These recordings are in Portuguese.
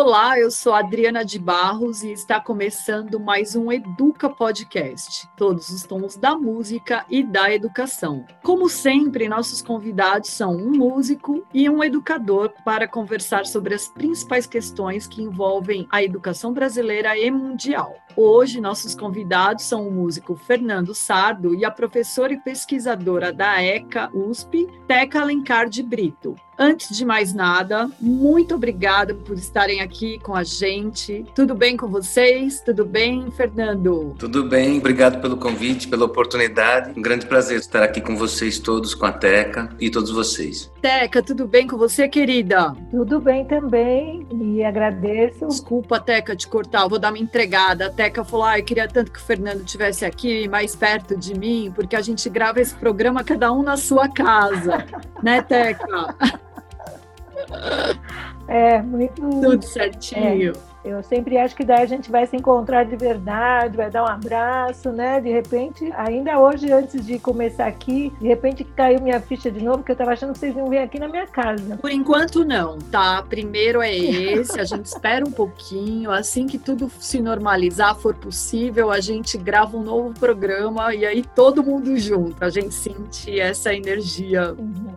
Olá, eu sou Adriana de Barros e está começando mais um Educa Podcast, todos os tons da música e da educação. Como sempre, nossos convidados são um músico e um educador para conversar sobre as principais questões que envolvem a educação brasileira e mundial. Hoje, nossos convidados são o músico Fernando Sardo e a professora e pesquisadora da ECA USP, Teca Alencar de Brito. Antes de mais nada, muito obrigada por estarem aqui com a gente. Tudo bem com vocês? Tudo bem, Fernando? Tudo bem, obrigado pelo convite, pela oportunidade. Um grande prazer estar aqui com vocês todos, com a Teca e todos vocês. Teca, tudo bem com você, querida? Tudo bem também e agradeço. Desculpa, Teca, te cortar, vou dar uma entregada. A Teca falou: ah, eu queria tanto que o Fernando estivesse aqui, mais perto de mim, porque a gente grava esse programa cada um na sua casa, né, Teca? É, muito. Tudo certinho. É. Eu sempre acho que daí a gente vai se encontrar de verdade, vai dar um abraço, né? De repente, ainda hoje, antes de começar aqui, de repente caiu minha ficha de novo, que eu tava achando que vocês iam vir aqui na minha casa. Por enquanto, não, tá? Primeiro é esse, a gente espera um pouquinho, assim que tudo se normalizar, for possível, a gente grava um novo programa e aí todo mundo junto, a gente sentir essa energia. Uhum.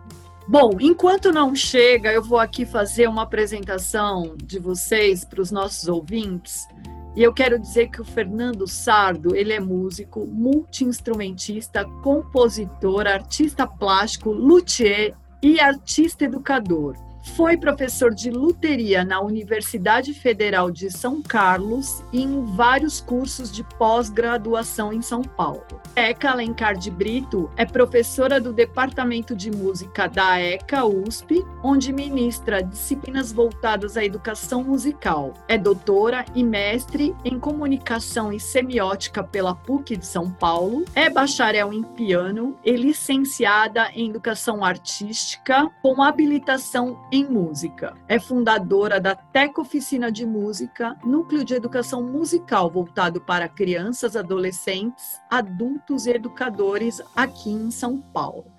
Bom, enquanto não chega, eu vou aqui fazer uma apresentação de vocês para os nossos ouvintes. E eu quero dizer que o Fernando Sardo, ele é músico, multiinstrumentista, compositor, artista plástico, luthier e artista educador. Foi professor de luteria na Universidade Federal de São Carlos e em vários cursos de pós-graduação em São Paulo. Eca Alencar de Brito é professora do Departamento de Música da ECA USP, onde ministra disciplinas voltadas à educação musical. É doutora e mestre em comunicação e semiótica pela PUC de São Paulo, é bacharel em piano e licenciada em educação artística com habilitação em música. É fundadora da Teca Oficina de Música, núcleo de educação musical voltado para crianças, adolescentes, adultos e educadores aqui em São Paulo.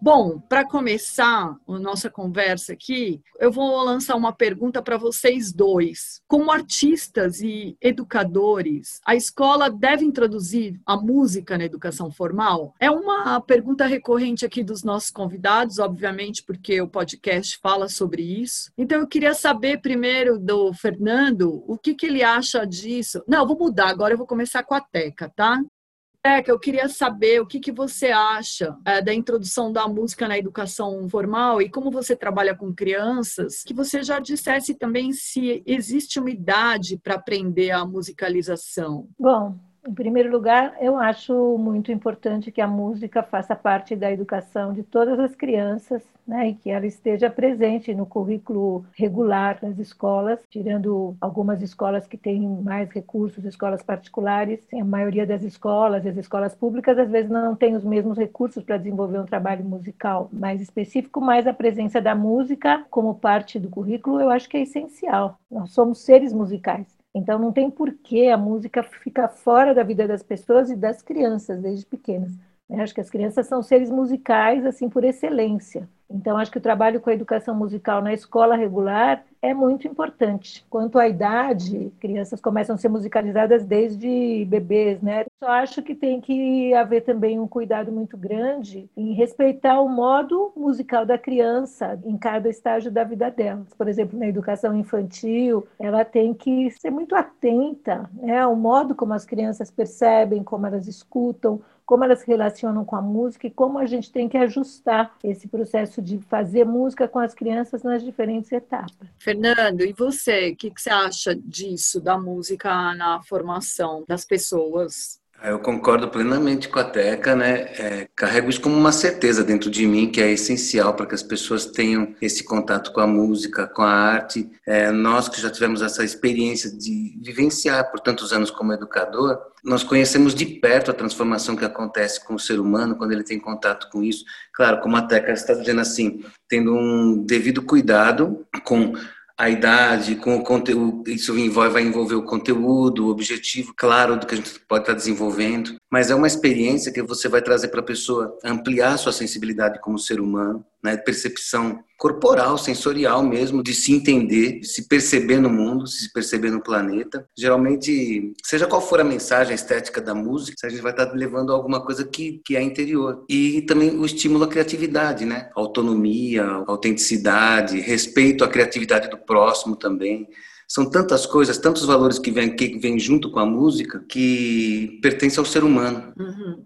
Bom, para começar a nossa conversa aqui, eu vou lançar uma pergunta para vocês dois. Como artistas e educadores, a escola deve introduzir a música na educação formal? É uma pergunta recorrente aqui dos nossos convidados, obviamente, porque o podcast fala sobre isso. Então, eu queria saber primeiro do Fernando o que, que ele acha disso. Não, vou mudar, agora eu vou começar com a Teca, tá? Teca, eu queria saber o que, que você acha é, da introdução da música na educação formal e como você trabalha com crianças, que você já dissesse também se existe uma idade para aprender a musicalização. Bom, em primeiro lugar, eu acho muito importante que a música faça parte da educação de todas as crianças, né, e que ela esteja presente no currículo regular das escolas, tirando algumas escolas que têm mais recursos, escolas particulares. A maioria das escolas, as escolas públicas, às vezes não tem os mesmos recursos para desenvolver um trabalho musical mais específico, mas a presença da música como parte do currículo eu acho que é essencial. Nós somos seres musicais. Então não tem por que a música ficar fora da vida das pessoas e das crianças desde pequenas. Eu acho que as crianças são seres musicais assim por excelência. Então, acho que o trabalho com a educação musical na escola regular é muito importante. Quanto à idade, crianças começam a ser musicalizadas desde bebês, né? Só acho que tem que haver também um cuidado muito grande em respeitar o modo musical da criança em cada estágio da vida dela. Por exemplo, na educação infantil, ela tem que ser muito atenta né, ao modo como as crianças percebem, como elas escutam, como elas se relacionam com a música e como a gente tem que ajustar esse processo de fazer música com as crianças nas diferentes etapas. Fernando, e você? O que, você acha disso, da música na formação das pessoas? Eu concordo plenamente com a Teca, né? É, carrego isso como uma certeza dentro de mim que é essencial para que as pessoas tenham esse contato com a música, com a arte. É, nós que já tivemos essa experiência de vivenciar por tantos anos como educador, nós conhecemos de perto a transformação que acontece com o ser humano quando ele tem contato com isso. Claro, como a Teca está dizendo assim, tendo um devido cuidado com a idade, com o conteúdo, isso vai envolver o conteúdo, o objetivo, claro, do que a gente pode estar desenvolvendo, mas é uma experiência que você vai trazer para a pessoa ampliar sua sensibilidade como ser humano, né, percepção corporal, sensorial mesmo, de se entender, de se perceber no mundo, se perceber no planeta. Geralmente, seja qual for a mensagem, estética da música, a gente vai estar levando alguma coisa que, que é interior. E também o estímulo à criatividade, né? Autonomia, autenticidade, respeito à criatividade do próximo também são tantas coisas, tantos valores que vêm que vem junto com a música que pertencem ao ser humano. Uhum.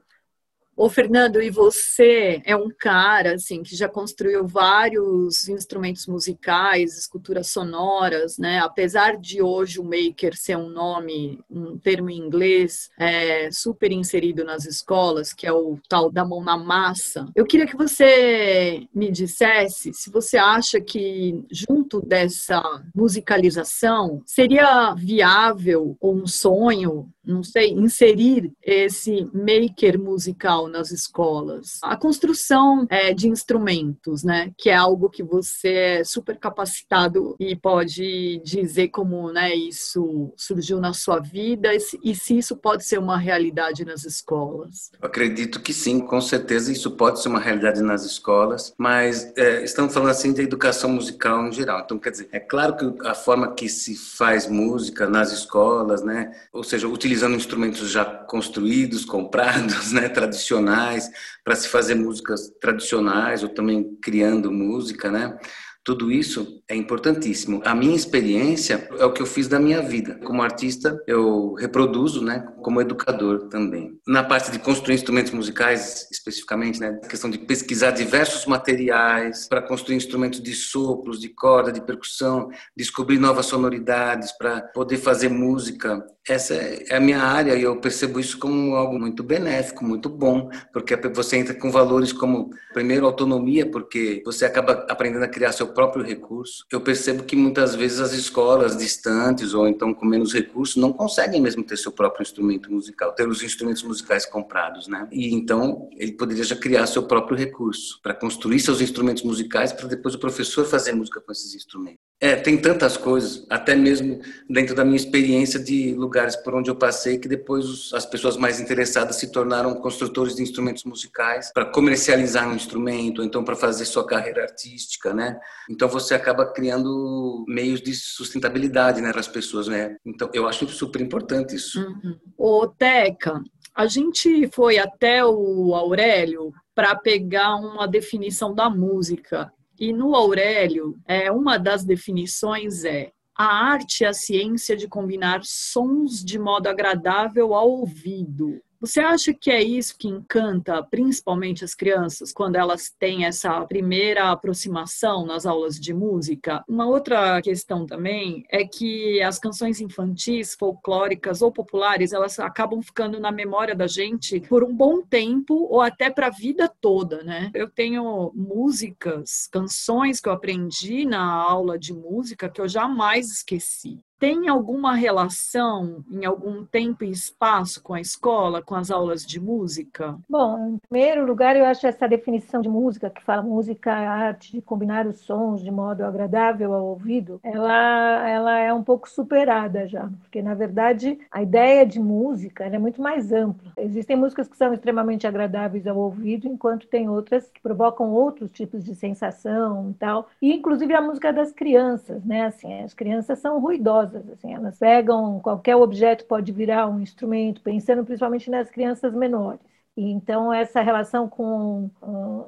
Ô, Fernando, e você é um cara assim que já construiu vários instrumentos musicais, esculturas sonoras, né? Apesar de hoje o maker ser um nome, um termo em inglês, é, super inserido nas escolas, que é o tal da mão na massa. Eu queria que você me dissesse se você acha que junto dessa musicalização seria viável ou um sonho não sei, inserir esse maker musical nas escolas. A construção é, de instrumentos, né, que é algo que você é super capacitado e pode dizer como, né, isso surgiu na sua vida e se isso pode ser uma realidade nas escolas. Eu acredito que sim, com certeza isso pode ser uma realidade nas escolas, mas é, estamos falando assim de educação musical em geral. Então, quer dizer, é claro que a forma que se faz música nas escolas, né, ou seja, utilizando instrumentos já construídos, comprados, né, tradicionais, para se fazer músicas tradicionais ou também criando música, né? Tudo isso é importantíssimo. A minha experiência é o que eu fiz da minha vida. Como artista, eu reproduzo, né, como educador também. Na parte de construir instrumentos musicais, especificamente, né, a questão de pesquisar diversos materiais para construir instrumentos de sopros, de corda, de percussão, descobrir novas sonoridades para poder fazer música. Essa é a minha área e eu percebo isso como algo muito benéfico, muito bom, porque você entra com valores como, primeiro, autonomia, porque você acaba aprendendo a criar seu próprio recurso. Eu percebo que muitas vezes as escolas distantes ou então com menos recursos não conseguem mesmo ter seu próprio instrumento musical, ter os instrumentos musicais comprados, né? E então ele poderia já criar seu próprio recurso para construir seus instrumentos musicais para depois o professor fazer música com esses instrumentos. É, tem tantas coisas, até mesmo dentro da minha experiência de lugares por onde eu passei, que depois as pessoas mais interessadas se tornaram construtores de instrumentos musicais para comercializar um instrumento, ou então para fazer sua carreira artística, né? Então você acaba criando meios de sustentabilidade né, para as pessoas, né? Então eu acho super importante isso. Uhum. Ô, Teca, a gente foi até o Aurélio para pegar uma definição da música. E no Aurélio, é, uma das definições é a arte é a ciência de combinar sons de modo agradável ao ouvido, você acha que é isso que encanta principalmente as crianças quando elas têm essa primeira aproximação nas aulas de música? Uma outra questão também é que as canções infantis, folclóricas ou populares, elas acabam ficando na memória da gente por um bom tempo ou até para a vida toda, né? Eu tenho músicas, canções que eu aprendi na aula de música que eu jamais esqueci tem alguma relação em algum tempo e espaço com a escola, com as aulas de música? Bom, em primeiro lugar, eu acho essa definição de música, que fala música é a arte de combinar os sons de modo agradável ao ouvido, ela, ela é um pouco superada já, porque, na verdade, a ideia de música é muito mais ampla. Existem músicas que são extremamente agradáveis ao ouvido, enquanto tem outras que provocam outros tipos de sensação e tal, e inclusive a música das crianças, né? Assim, as crianças são ruidosas assim, elas pegam qualquer objeto pode virar um instrumento, pensando principalmente nas crianças menores. Então, essa relação com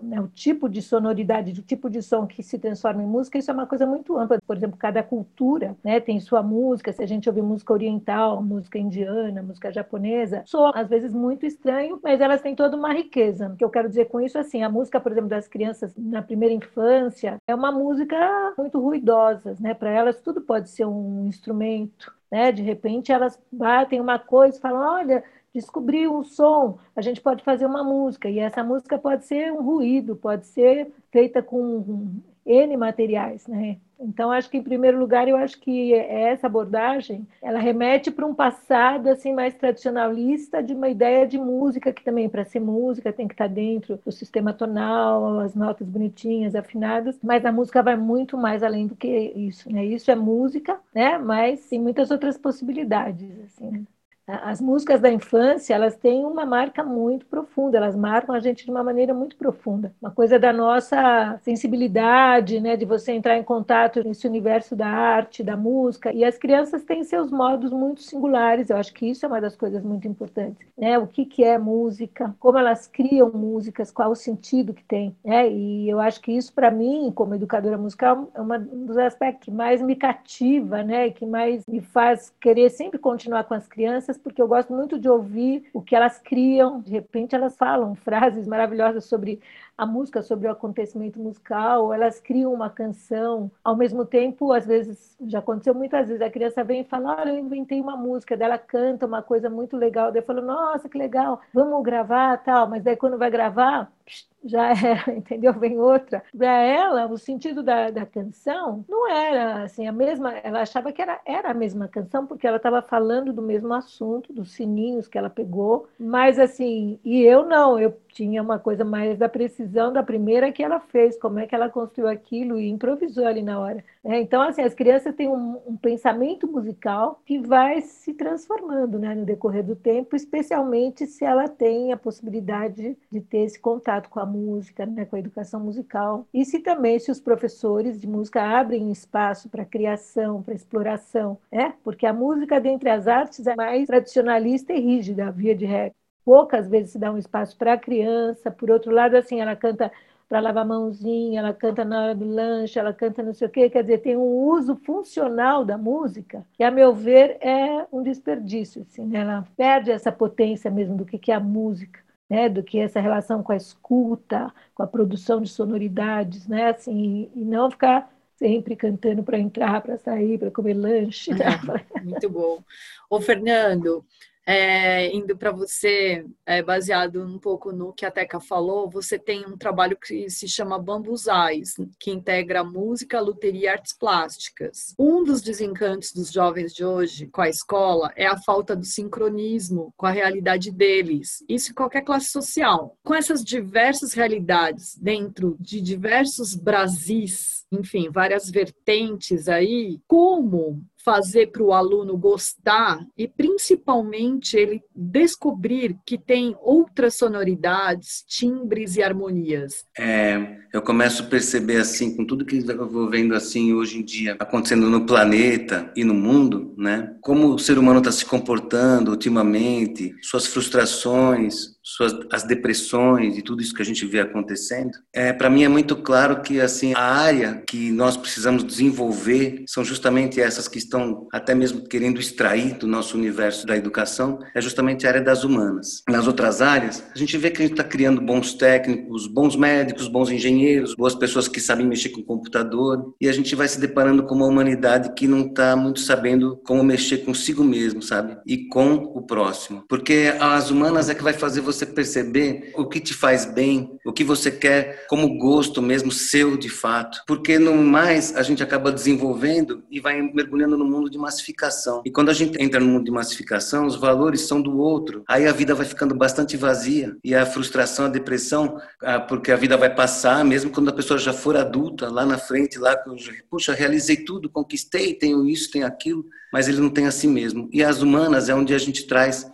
né, o tipo de sonoridade, do tipo de som que se transforma em música, isso é uma coisa muito ampla. Por exemplo, cada cultura né, tem sua música. Se a gente ouvir música oriental, música indiana, música japonesa, soa às vezes muito estranho, mas elas têm toda uma riqueza. O que eu quero dizer com isso é assim: a música, por exemplo, das crianças na primeira infância é uma música muito ruidosa. Né? Para elas, tudo pode ser um instrumento. Né? De repente, elas batem uma coisa e falam: olha descobrir um som, a gente pode fazer uma música, e essa música pode ser um ruído, pode ser feita com N materiais, né? Então, acho que, em primeiro lugar, eu acho que essa abordagem, ela remete para um passado, assim, mais tradicionalista de uma ideia de música, que também, para ser música, tem que estar dentro do sistema tonal, as notas bonitinhas, afinadas, mas a música vai muito mais além do que isso, né? Isso é música, né? Mas tem muitas outras possibilidades, assim, né? As músicas da infância, elas têm uma marca muito profunda, elas marcam a gente de uma maneira muito profunda. Uma coisa da nossa sensibilidade, né, de você entrar em contato nesse universo da arte, da música. E as crianças têm seus modos muito singulares, eu acho que isso é uma das coisas muito importantes. Né? O que, que é música, como elas criam músicas, qual o sentido que tem. Né? E eu acho que isso, para mim, como educadora musical, é uma, um dos aspectos que mais me cativa, né, e que mais me faz querer sempre continuar com as crianças porque eu gosto muito de ouvir o que elas criam. De repente, elas falam frases maravilhosas sobre a música, sobre o acontecimento musical, elas criam uma canção. Ao mesmo tempo, às vezes, já aconteceu muitas vezes, a criança vem e fala: Olha, eu inventei uma música, dela canta uma coisa muito legal. Daí eu falo: Nossa, que legal, vamos gravar tal. Mas daí, quando vai gravar, já era, entendeu? Vem outra. Para ela, o sentido da, da canção não era assim a mesma. Ela achava que era, era a mesma canção porque ela estava falando do mesmo assunto, dos sininhos que ela pegou. Mas assim, e eu não, eu tinha uma coisa mais da precisão da primeira que ela fez, como é que ela construiu aquilo e improvisou ali na hora. É, então, assim, as crianças têm um, um, pensamento musical que vai se transformando né, no decorrer do tempo, especialmente se ela tem a possibilidade de ter esse contato com a música, né, com a educação musical. E se também, se os professores de música abrem espaço para criação, para exploração, é, porque a música dentre as artes é mais tradicionalista e rígida, via de regra poucas vezes se dá um espaço para a criança. Por outro lado, assim, ela canta para lavar a mãozinha, ela canta na hora do lanche, ela canta não sei o quê, quer dizer, tem um uso funcional da música que, a meu ver, é um desperdício, assim, né? ela perde essa potência mesmo do que é a música, né? do que essa relação com a escuta, com a produção de sonoridades, né? assim, e não ficar sempre cantando para entrar, para sair, para comer lanche. Né? Muito bom. Ô, Fernando, é, indo para você, é, baseado um pouco no que a Teca falou, você tem um trabalho que se chama Bambusais, que integra música, luteria e artes plásticas. Um dos desencantos dos jovens de hoje com a escola é a falta do sincronismo com a realidade deles, isso em qualquer classe social. Com essas diversas realidades dentro de diversos Brasis, enfim, várias vertentes aí, como fazer para o aluno gostar e principalmente ele descobrir que tem outras sonoridades, timbres e harmonias? É, eu começo a perceber assim, com tudo que eu vou vendo assim hoje em dia acontecendo no planeta e no mundo, né? Como o ser humano está se comportando ultimamente, suas frustrações, suas, as depressões e tudo isso que a gente vê acontecendo, é, para mim é muito claro que assim a área que nós precisamos desenvolver são justamente essas que estão até mesmo querendo extrair do nosso universo da educação, é justamente a área das humanas. Nas outras áreas, a gente vê que a gente está criando bons técnicos, bons médicos, bons engenheiros, boas pessoas que sabem mexer com o computador, e a gente vai se deparando com uma humanidade que não está muito sabendo como mexer consigo mesmo, sabe? E com o próximo. Porque as humanas é que vai fazer você perceber o que te faz bem, o que você quer como gosto mesmo seu de fato. Porque no mais a gente acaba desenvolvendo e vai mergulhando no mundo de massificação. E quando a gente entra no mundo de massificação, os valores são do outro. Aí a vida vai ficando bastante vazia e a frustração, a depressão, porque a vida vai passar, mesmo quando a pessoa já for adulta, lá na frente, lá, puxa, realizei tudo, conquistei, tenho isso, tenho aquilo, mas ele não tem a si mesmo. E as humanas é onde a gente traz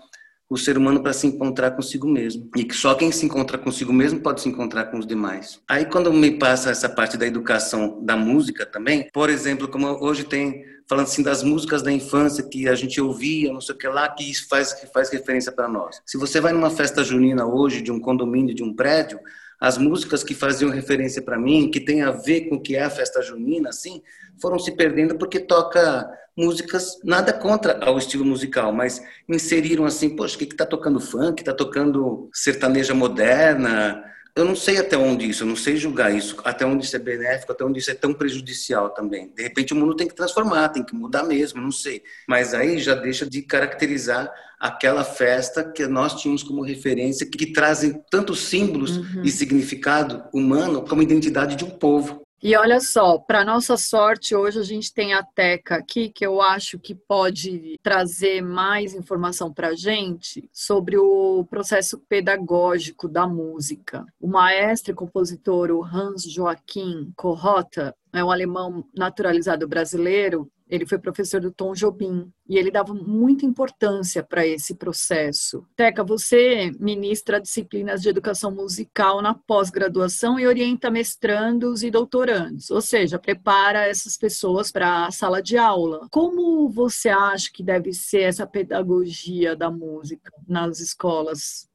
o ser humano para se encontrar consigo mesmo. E que só quem se encontra consigo mesmo pode se encontrar com os demais. Aí quando me passa essa parte da educação da música também, por exemplo, como hoje tem falando assim das músicas da infância que a gente ouvia, não sei o que lá, que isso faz que faz referência para nós. Se você vai numa festa junina hoje de um condomínio, de um prédio, as músicas que faziam referência para mim, que tem a ver com o que é a festa junina, assim, foram se perdendo porque toca músicas, nada contra ao estilo musical, mas inseriram assim, poxa, o que está tocando funk, está tocando sertaneja moderna, Eu não sei até onde isso, eu não sei julgar isso, até onde isso é benéfico, até onde isso é tão prejudicial também. De repente o mundo tem que transformar, tem que mudar mesmo, não sei. Mas aí já deixa de caracterizar aquela festa que nós tínhamos como referência, que trazem tantos símbolos uhum. e significado humano como identidade de um povo. E olha só, para nossa sorte, hoje a gente tem a Teca aqui, que eu acho que pode trazer mais informação para a gente sobre o processo pedagógico da música. O maestro e compositor Hans Joachim Corrota é um alemão naturalizado brasileiro ele foi professor do Tom Jobim e ele dava muita importância para esse processo. Teca, você ministra disciplinas de educação musical na pós-graduação e orienta mestrandos e doutorandos, ou seja, prepara essas pessoas para a sala de aula. Como você acha que deve ser essa pedagogia da música nas escolas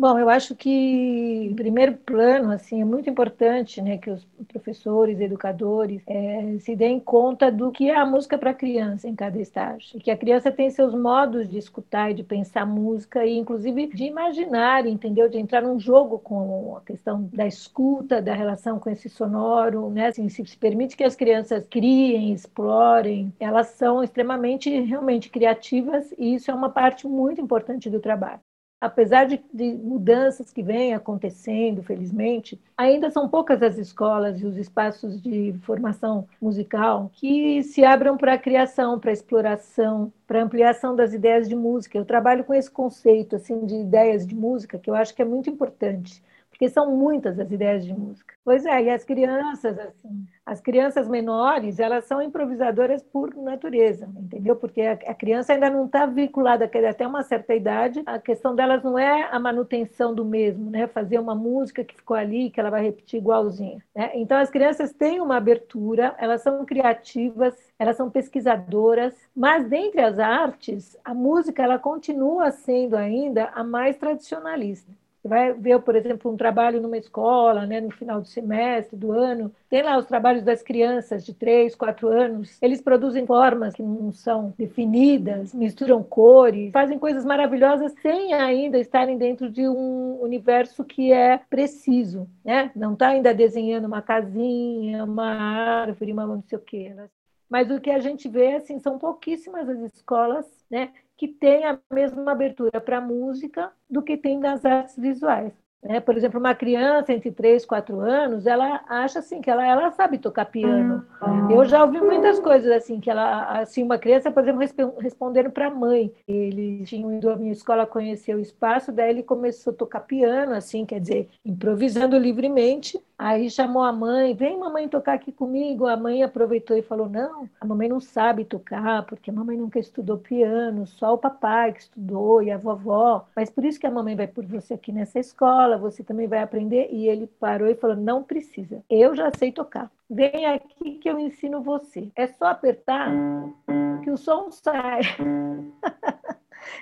Bom, eu acho que, em primeiro plano, assim, é muito importante né, que os professores, educadores, é, se deem conta do que é a música para a criança em cada estágio. E que a criança tem seus modos de escutar e de pensar música, e inclusive de imaginar, entendeu? De entrar num jogo com a questão da escuta, da relação com esse sonoro, né? Assim, se permite que as crianças criem, explorem, elas são extremamente, realmente criativas, e isso é uma parte muito importante do trabalho apesar de, de, mudanças que vêm acontecendo, felizmente, ainda são poucas as escolas e os espaços de formação musical que se abram para a criação, para a exploração, para a ampliação das ideias de música. Eu trabalho com esse conceito assim de ideias de música que eu acho que é muito importante porque são muitas as ideias de música. Pois é, e as crianças, assim, as crianças menores, elas são improvisadoras por natureza, entendeu? Porque a, criança ainda não está vinculada até uma certa idade, a questão delas não é a manutenção do mesmo, né? Fazer uma música que ficou ali, que ela vai repetir igualzinha. Né? Então, as crianças têm uma abertura, elas são criativas, elas são pesquisadoras, mas dentre as artes, a música ela continua sendo ainda a mais tradicionalista. Você vai ver, por exemplo, um trabalho numa escola, né, no final do semestre, do ano, tem lá os trabalhos das crianças de 3, 4 anos, eles produzem formas que não são definidas, misturam cores, fazem coisas maravilhosas sem ainda estarem dentro de um universo que é preciso, né? Não está ainda desenhando uma casinha, uma árvore, uma não sei o quê. Mas o que a gente vê, assim, são pouquíssimas as escolas, né, que tem a mesma abertura para a música do que tem nas artes visuais. Né? Por exemplo, uma criança entre 3 e 4 anos, ela acha assim que ela, ela sabe tocar piano. Uhum. Eu já ouvi muitas coisas assim, que ela, assim, uma criança, por exemplo, respondendo para a mãe. Ele tinha ido à minha escola conhecer o espaço, daí ele começou a tocar piano, assim, quer dizer, improvisando livremente. Aí chamou a mãe, vem mamãe tocar aqui comigo. A mãe aproveitou e falou: não, a mamãe não sabe tocar, porque a mamãe nunca estudou piano, só o papai que estudou e a vovó. Mas por isso que a mamãe vai por você aqui nessa escola você também vai aprender. E ele parou e falou: não precisa, eu já sei tocar. Vem aqui que eu ensino você. É só apertar que o som sai.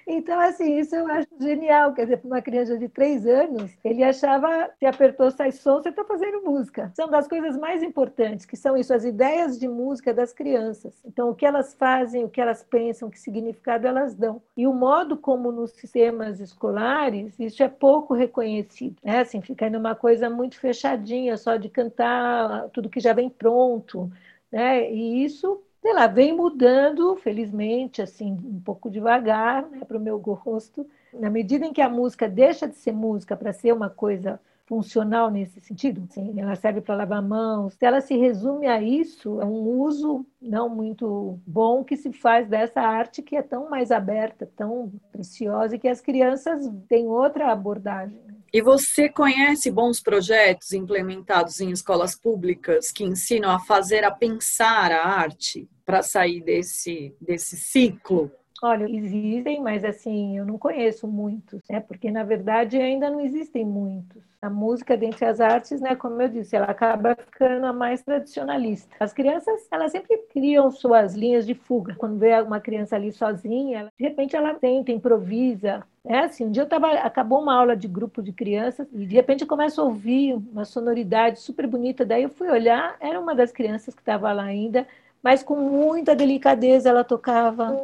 Então, assim, isso eu acho genial. Quer dizer, para uma criança de três anos, ele achava se apertou, sai som, você está fazendo música. São das coisas mais importantes, que são isso, as ideias de música das crianças. Então, o que elas fazem, o que elas pensam, que significado elas dão. E o modo como nos sistemas escolares, isso é pouco reconhecido. Né? Assim, fica uma coisa muito fechadinha, só de cantar tudo que já vem pronto. Né? E isso sei lá, vem mudando, felizmente, assim, um pouco devagar, né, para o meu gosto. Na medida em que a música deixa de ser música para ser uma coisa funcional nesse sentido, assim, ela serve para lavar mãos. Se ela se resume a isso, é um uso não muito bom que se faz dessa arte que é tão mais aberta, tão preciosa e que as crianças têm outra abordagem. E você conhece bons projetos implementados em escolas públicas que ensinam a fazer, a pensar a arte para sair desse, desse ciclo? Olha, existem, mas assim, eu não conheço muitos, né? Porque na verdade ainda não existem muitos. A música dentre as artes, né, como eu disse, ela acaba ficando a mais tradicionalista. As crianças, elas sempre criam suas linhas de fuga. Quando vê uma criança ali sozinha, ela, de repente ela tenta, improvisa, é assim, um dia eu tava, acabou uma aula de grupo de crianças e de repente eu começo a ouvir uma sonoridade super bonita. Daí eu fui olhar, era uma das crianças que estava lá ainda, mas com muita delicadeza ela tocava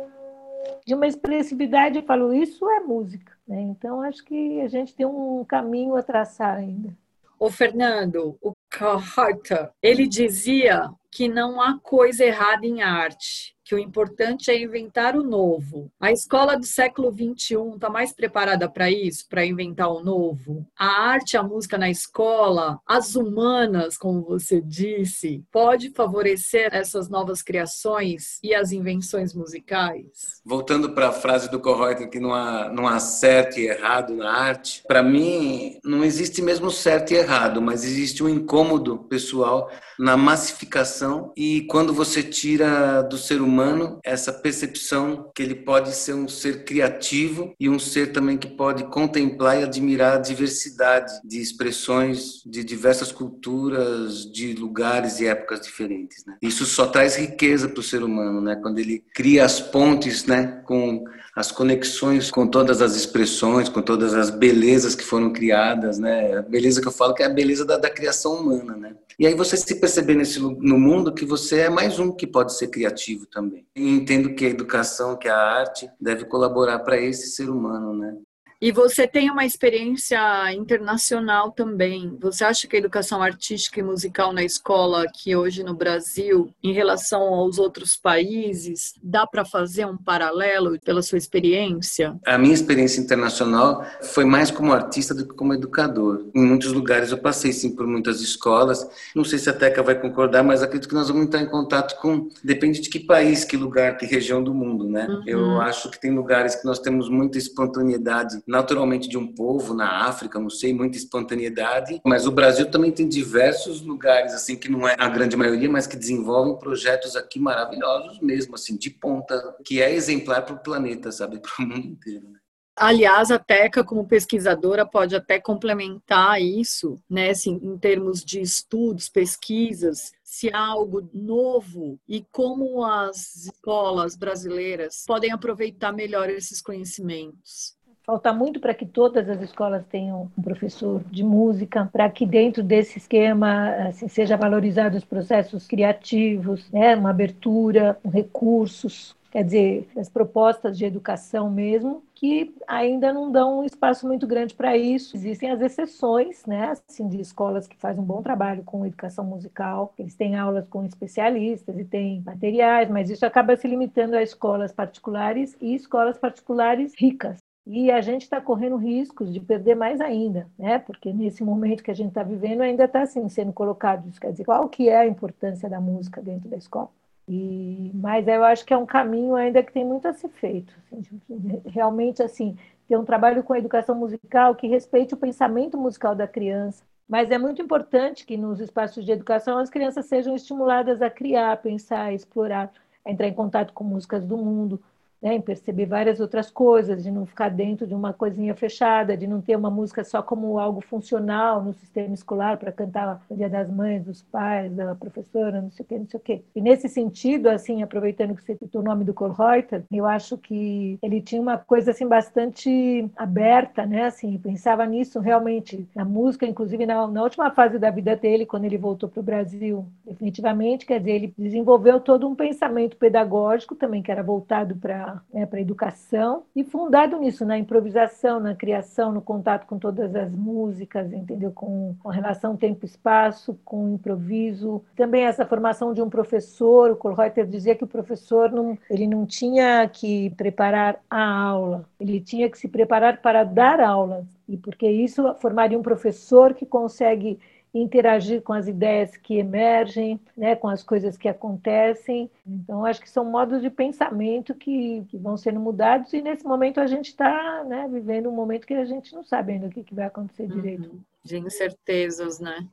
de uma expressividade, eu falo, isso é música. Né? Então, acho que a gente tem um caminho a traçar ainda. Ô, Fernando, o Carter, ele dizia que não há coisa errada em arte que o importante é inventar o novo. A escola do século XXI está mais preparada para isso, para inventar o novo? A arte, a música na escola, as humanas, como você disse, pode favorecer essas novas criações e as invenções musicais? Voltando para a frase do Correuter que não há, não há certo e errado na arte, para mim não existe mesmo certo e errado, mas existe um incômodo pessoal na massificação e quando você tira do ser humano humano essa percepção que ele pode ser um ser criativo e um ser também que pode contemplar e admirar a diversidade de expressões de diversas culturas, de lugares e épocas diferentes. Né? Isso só traz riqueza para o ser humano, né? Quando ele cria as pontes, né, com as conexões com todas as expressões, com todas as belezas que foram criadas, né? A beleza que eu falo que é a beleza da, da criação humana, né? E aí você se perceber nesse, no mundo que você é mais um que pode ser criativo também. E entendo que a educação, que a arte deve colaborar para esse ser humano, né? E você tem uma experiência internacional também. Você acha que a educação artística e musical na escola aqui hoje no Brasil, em relação aos outros países, dá para fazer um paralelo pela sua experiência? A minha experiência internacional foi mais como artista do que como educador. Em muitos lugares eu passei sim por muitas escolas. Não sei se a Teca vai concordar, mas acredito que nós vamos entrar em contato com depende de que país, que lugar, que região do mundo, né? Uhum. Eu acho que tem lugares que nós temos muita espontaneidade naturalmente de um povo na África, não sei, muita espontaneidade, mas o Brasil também tem diversos lugares assim que não é a grande maioria, mas que desenvolvem projetos aqui maravilhosos mesmo, assim, de ponta, que é exemplar para o planeta, sabe, para o mundo inteiro. Né? Aliás, a Teca, como pesquisadora, pode até complementar isso, né, assim, em termos de estudos, pesquisas, se há algo novo e como as escolas brasileiras podem aproveitar melhor esses conhecimentos. Falta muito para que todas as escolas tenham um professor de música, para que dentro desse esquema assim, seja valorizado os processos criativos, né, uma abertura, um recursos, quer dizer, as propostas de educação mesmo, que ainda não dão um espaço muito grande para isso. Existem as exceções, né, assim, de escolas que fazem um bom trabalho com educação musical, eles têm aulas com especialistas e têm materiais, mas isso acaba se limitando a escolas particulares e escolas particulares ricas. E a gente está correndo riscos de perder mais ainda, né? Porque nesse momento que a gente está vivendo ainda está assim sendo colocado. Quer dizer, qual que é a importância da música dentro da escola? E, mas eu acho que é um caminho ainda que tem muito a ser feito. Assim, realmente, assim, ter um trabalho com a educação musical que respeite o pensamento musical da criança. Mas é muito importante que nos espaços de educação as crianças sejam estimuladas a criar, pensar, explorar, entrar em contato com músicas do mundo, né, em perceber várias outras coisas, de não ficar dentro de uma coisinha fechada, de não ter uma música só como algo funcional no sistema escolar para cantar no Dia das Mães, dos pais, da professora, não sei o quê, não sei o quê. E nesse sentido, assim, aproveitando que você citou o nome do Kohlreuter, eu acho que ele tinha uma coisa assim bastante aberta, né, assim, pensava nisso realmente na música, inclusive na, na última fase da vida dele, quando ele voltou para o Brasil, definitivamente, quer dizer, ele desenvolveu todo um pensamento pedagógico também que era voltado para né, para a educação e fundado nisso, na improvisação, na criação, no contato com todas as músicas, entendeu? Com, com relação tempo-espaço, com improviso. Também essa formação de um professor, o Kohlreuter dizia que o professor não, ele não tinha que preparar a aula, ele tinha que se preparar para dar aulas, e porque isso formaria um professor que consegue interagir com as ideias que emergem, né, com as coisas que acontecem. Então, acho que são modos de pensamento que, que vão sendo mudados e nesse momento a gente está né, vivendo um momento que a gente não sabe ainda o que, que vai acontecer direito. Uhum. De incertezas, né?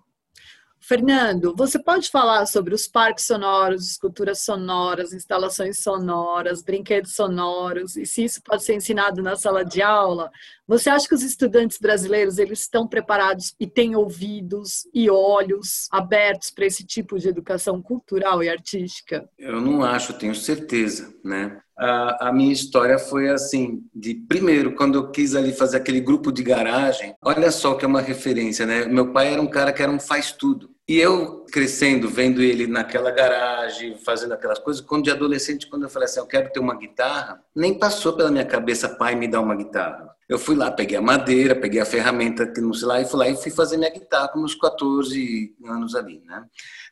Fernando, você pode falar sobre os parques sonoros, esculturas sonoras, instalações sonoras, brinquedos sonoros, e se isso pode ser ensinado na sala de aula? Você acha que os estudantes brasileiros eles estão preparados e têm ouvidos e olhos abertos para esse tipo de educação cultural e artística? Eu não acho, tenho certeza, né? a, a, minha história foi assim, de primeiro, quando eu quis ali fazer aquele grupo de garagem, olha só que é uma referência, né? Meu pai era um cara que era um faz tudo. E eu crescendo, vendo ele naquela garagem, fazendo aquelas coisas, quando de adolescente, quando eu falei assim, eu quero ter uma guitarra, nem passou pela minha cabeça, pai, me dá uma guitarra. Eu fui lá, peguei a madeira, peguei a ferramenta que não sei lá, e fui lá e fui fazer minha guitarra com uns 14 anos ali, né?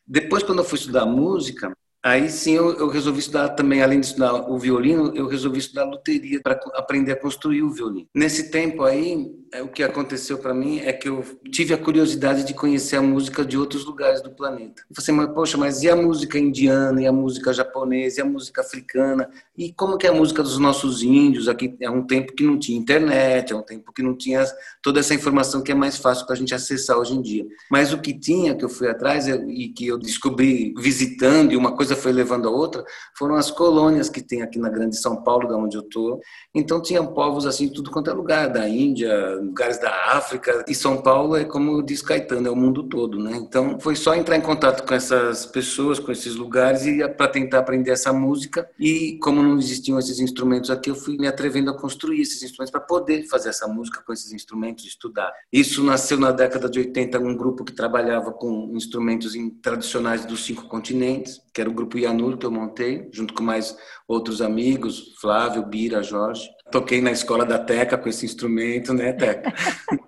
Depois, quando eu fui estudar música, Aí sim eu, eu, resolvi estudar também, além de estudar o violino, eu resolvi estudar luteria para aprender a construir o violino. Nesse tempo aí, o que aconteceu para mim é que eu tive a curiosidade de conhecer a música de outros lugares do planeta. Eu falei assim, mas, poxa, mas e a música indiana, e a música japonesa, e a música africana? E como que é a música dos nossos índios? Aqui é um tempo que não tinha internet, é um tempo que não tinha toda essa informação que é mais fácil para a gente acessar hoje em dia. Mas o que tinha, que eu fui atrás e que eu descobri visitando, e uma coisa foi levando a outra, foram as colônias que tem aqui na Grande São Paulo, da onde eu estou. Então tinham povos assim, tudo quanto é lugar, da Índia, lugares da África. E São Paulo é como diz Caetano, é o mundo todo, né? Então foi só entrar em contato com essas pessoas, com esses lugares e para tentar aprender essa música. E como não existiam esses instrumentos aqui, eu fui me atrevendo a construir esses instrumentos para poder fazer essa música com esses instrumentos, estudar. Isso nasceu na década de 80, um grupo que trabalhava com instrumentos tradicionais dos cinco continentes, que era o grupo Yanur que eu montei, junto com mais outros amigos, Flávio, Bira, Jorge. Toquei na escola da Teca com esse instrumento, né, Teca?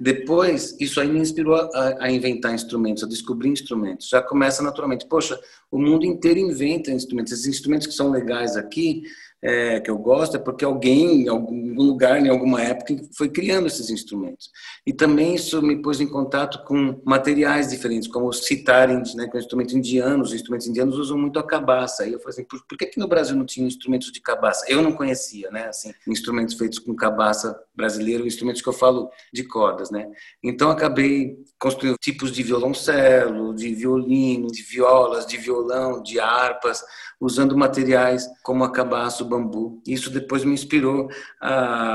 Depois, isso aí me inspirou a, a, inventar instrumentos, a descobrir instrumentos. Já começa naturalmente. Poxa, o mundo inteiro inventa instrumentos. Esses instrumentos que são legais aqui, é, que eu gosto é porque alguém, em algum lugar, em alguma época, foi criando esses instrumentos. E também isso me pôs em contato com materiais diferentes, como os citares, né, com instrumentos indianos. Os instrumentos indianos usam muito a cabaça. Aí eu falei assim, por, por que, que no Brasil não tinha instrumentos de cabaça? Eu não conhecia, né, assim, instrumentos feitos com cabaça brasileiro, instrumentos que eu falo de cordas, né. Então acabei construindo tipos de violoncelo, de violino, de violas, de violão, de harpas, usando materiais como a cabaça, bambu. Isso depois me inspirou,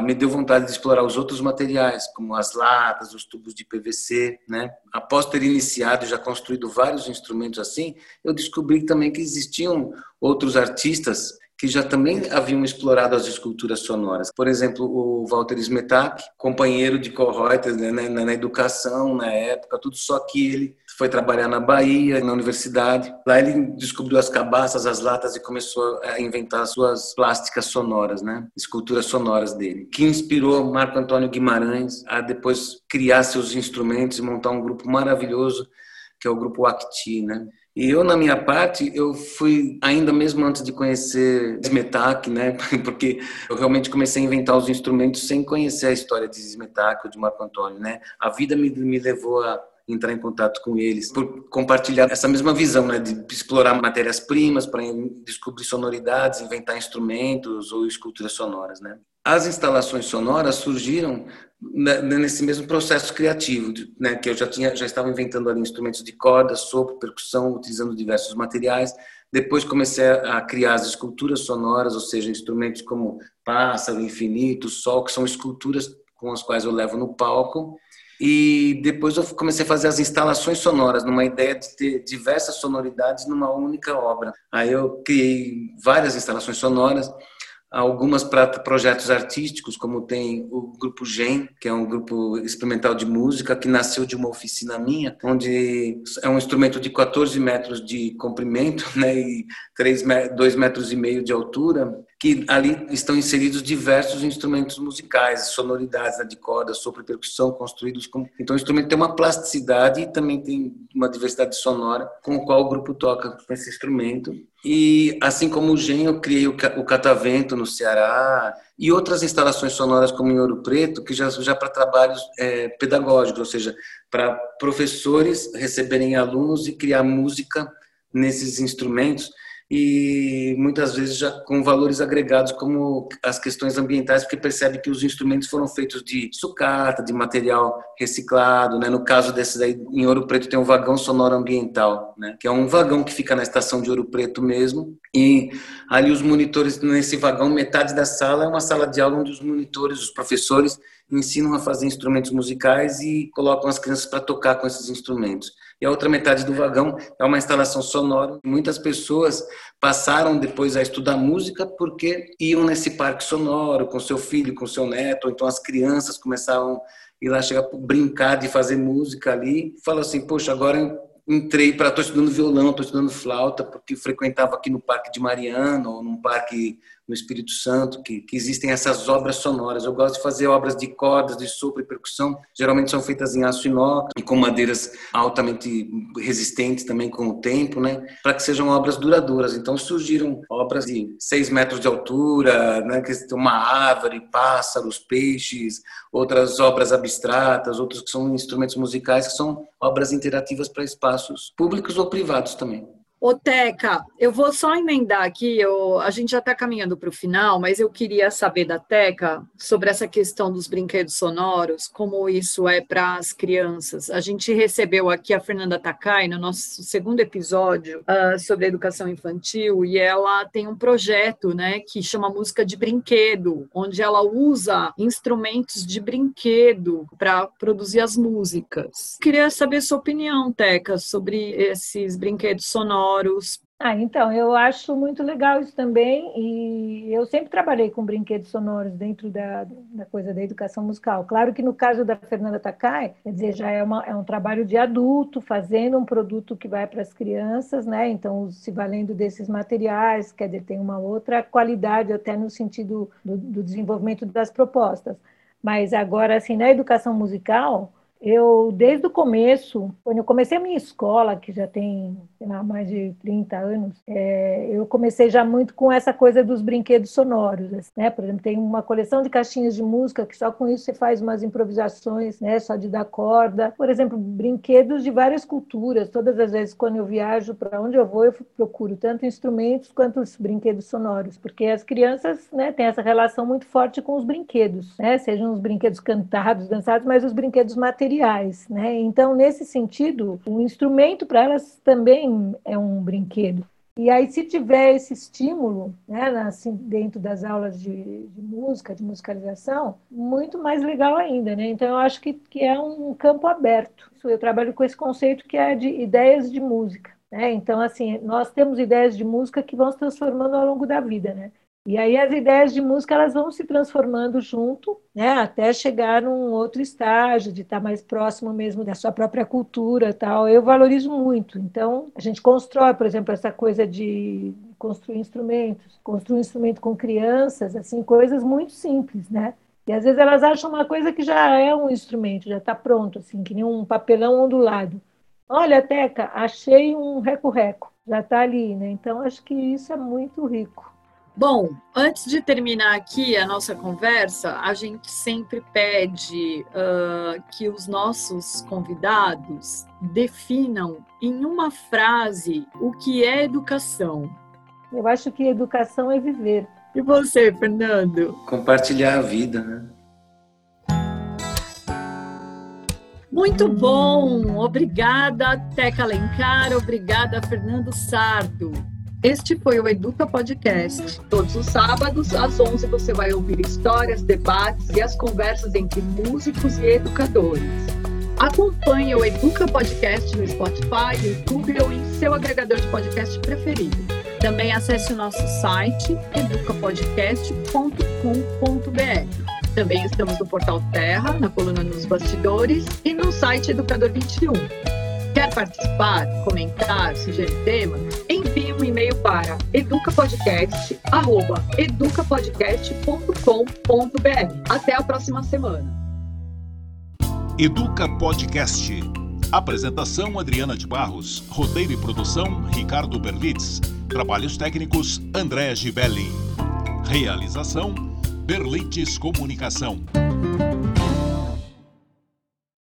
me deu vontade de explorar os outros materiais, como as latas, os tubos de PVC, né? Após ter iniciado e já construído vários instrumentos assim, eu descobri também que existiam outros artistas que já também haviam explorado as esculturas sonoras. Por exemplo, o Walter Smetak, companheiro de Kohlreuter né, na, na, educação, na época, tudo só que ele foi trabalhar na Bahia, na universidade. Lá ele descobriu as cabaças, as latas e começou a inventar suas plásticas sonoras, né? Esculturas sonoras dele, que inspirou Marco Antônio Guimarães a depois criar seus instrumentos e montar um grupo maravilhoso que é o grupo Acti, né? E eu, na minha parte, eu fui, ainda mesmo antes de conhecer Smetak, né? Porque eu realmente comecei a inventar os instrumentos sem conhecer a história de Smetak ou de Marco Antônio, né? A vida me, me levou a entrar em contato com eles, por compartilhar essa mesma visão, né, de explorar matérias-primas para descobrir sonoridades, inventar instrumentos ou esculturas sonoras, né. As instalações sonoras surgiram nesse mesmo processo criativo, né, que eu já tinha, já estava inventando ali instrumentos de corda, sopro, percussão, utilizando diversos materiais. Depois comecei a criar as esculturas sonoras, ou seja, instrumentos como pássaro, infinito, sol, que são esculturas com as quais eu levo no palco e depois eu comecei a fazer as instalações sonoras, numa ideia de ter diversas sonoridades numa única obra. Aí eu criei várias instalações sonoras algumas para projetos artísticos, como tem o grupo GEM, que é um grupo experimental de música que nasceu de uma oficina minha, onde é um instrumento de 14 metros de comprimento né, e 3, 2 metros e meio de altura, que ali estão inseridos diversos instrumentos musicais, sonoridades né, de corda, sopro e percussão construídos com... Então o instrumento tem uma plasticidade e também tem uma diversidade sonora com o qual o grupo toca com esse instrumento. E assim como o Gen, eu criei o Catavento no Ceará e outras instalações sonoras como em Ouro Preto, que já, já para trabalhos é, pedagógicos, ou seja, para professores receberem alunos e criar música nesses instrumentos e muitas vezes já com valores agregados como as questões ambientais, porque percebe que os instrumentos foram feitos de sucata, de material reciclado, né? No caso desses aí em Ouro Preto tem um vagão sonoro ambiental, né? Que é um vagão que fica na estação de Ouro Preto mesmo, e ali os monitores nesse vagão, metade da sala é uma sala de aula onde os monitores, os professores ensinam a fazer instrumentos musicais e colocam as crianças para tocar com esses instrumentos. E a outra metade do vagão é uma instalação sonora. Muitas pessoas passaram depois a estudar música porque iam nesse parque sonoro com seu filho, com seu neto, então as crianças começavam a ir lá chegar brincar de fazer música ali. Fala assim, poxa, agora entrei para estou estudando violão, estou estudando flauta, porque frequentava aqui no Parque de Mariana ou num parque no Espírito Santo, que, que, existem essas obras sonoras. Eu gosto de fazer obras de cordas, de sopro e percussão. Geralmente são feitas em aço inox e com madeiras altamente resistentes também com o tempo, né? Para que sejam obras duradouras. Então surgiram obras de seis metros de altura, né? Que tem uma árvore, pássaros, peixes, outras obras abstratas, outros que são instrumentos musicais que são obras interativas para espaços públicos ou privados também. Ô, Teca, eu vou só emendar aqui, eu, a gente já está caminhando para o final, mas eu queria saber da Teca sobre essa questão dos brinquedos sonoros, como isso é para as crianças. A gente recebeu aqui a Fernanda Takai no nosso segundo episódio uh, sobre educação infantil, e ela tem um projeto né, que chama Música de Brinquedo, onde ela usa instrumentos de brinquedo para produzir as músicas. Queria saber sua opinião, Teca, sobre esses brinquedos sonoros sonoros. Ah, então, eu acho muito legal isso também, e eu sempre trabalhei com brinquedos sonoros dentro da, da coisa da educação musical. Claro que no caso da Fernanda Takai, quer dizer, já é, uma, é um trabalho de adulto, fazendo um produto que vai para as crianças, né? Então, se valendo desses materiais, quer dizer, tem uma outra qualidade até no sentido do, do desenvolvimento das propostas. Mas agora, assim, na educação musical, eu, desde o começo, quando eu comecei a minha escola, que já tem lá, mais de 30 anos, é, eu comecei já muito com essa coisa dos brinquedos sonoros. Assim, né? Por exemplo, tem uma coleção de caixinhas de música que só com isso você faz umas improvisações, né? só de dar corda. Por exemplo, brinquedos de várias culturas. Todas as vezes, quando eu viajo para onde eu vou, eu procuro tanto instrumentos quanto os brinquedos sonoros, porque as crianças né, têm essa relação muito forte com os brinquedos, né? sejam os brinquedos cantados, dançados, mas os brinquedos materiais materiais, né? Então, nesse sentido, o instrumento para elas também é um brinquedo. E aí, se tiver esse estímulo, né, assim, dentro das aulas de, de, música, de musicalização, muito mais legal ainda, né? Então, eu acho que, que é um campo aberto. Eu trabalho com esse conceito que é de ideias de música. Né? Então, assim, nós temos ideias de música que vão se transformando ao longo da vida, né? E aí as ideias de música elas vão se transformando junto, né, até chegar num outro estágio de estar mais próximo mesmo da sua própria cultura, tal. Eu valorizo muito. Então a gente constrói, por exemplo, essa coisa de construir instrumentos, construir um instrumento com crianças, assim, coisas muito simples, né? E às vezes elas acham uma coisa que já é um instrumento, já está pronto, assim, que nem um papelão ondulado. Olha, Teca, achei um reco-reco, já está ali, né? Então acho que isso é muito rico. Bom, antes de terminar aqui a nossa conversa, a gente sempre pede uh, que os nossos convidados definam em uma frase o que é educação. Eu acho que educação é viver. E você, Fernando? Compartilhar a vida, né? Muito bom! Obrigada, Teca Alencar. Obrigada, Fernando Sardo. Este foi o Educa Podcast. Todos os sábados, às 11, você vai ouvir histórias, debates e as conversas entre músicos e educadores. Acompanhe o Educa Podcast no Spotify, YouTube ou em seu agregador de podcast preferido. Também acesse o nosso site educapodcast.com.br. Também estamos no Portal Terra, na coluna Nos Bastidores e no site Educador 21. Quer participar, comentar, sugerir temas? Envie um e-mail para educapodcast@educapodcast.com.br. Até a próxima semana. Educa Podcast. Apresentação Adriana de Barros. Roteiro e produção Ricardo Berlitz. Trabalhos técnicos André Gibelli. Realização Berlites Comunicação.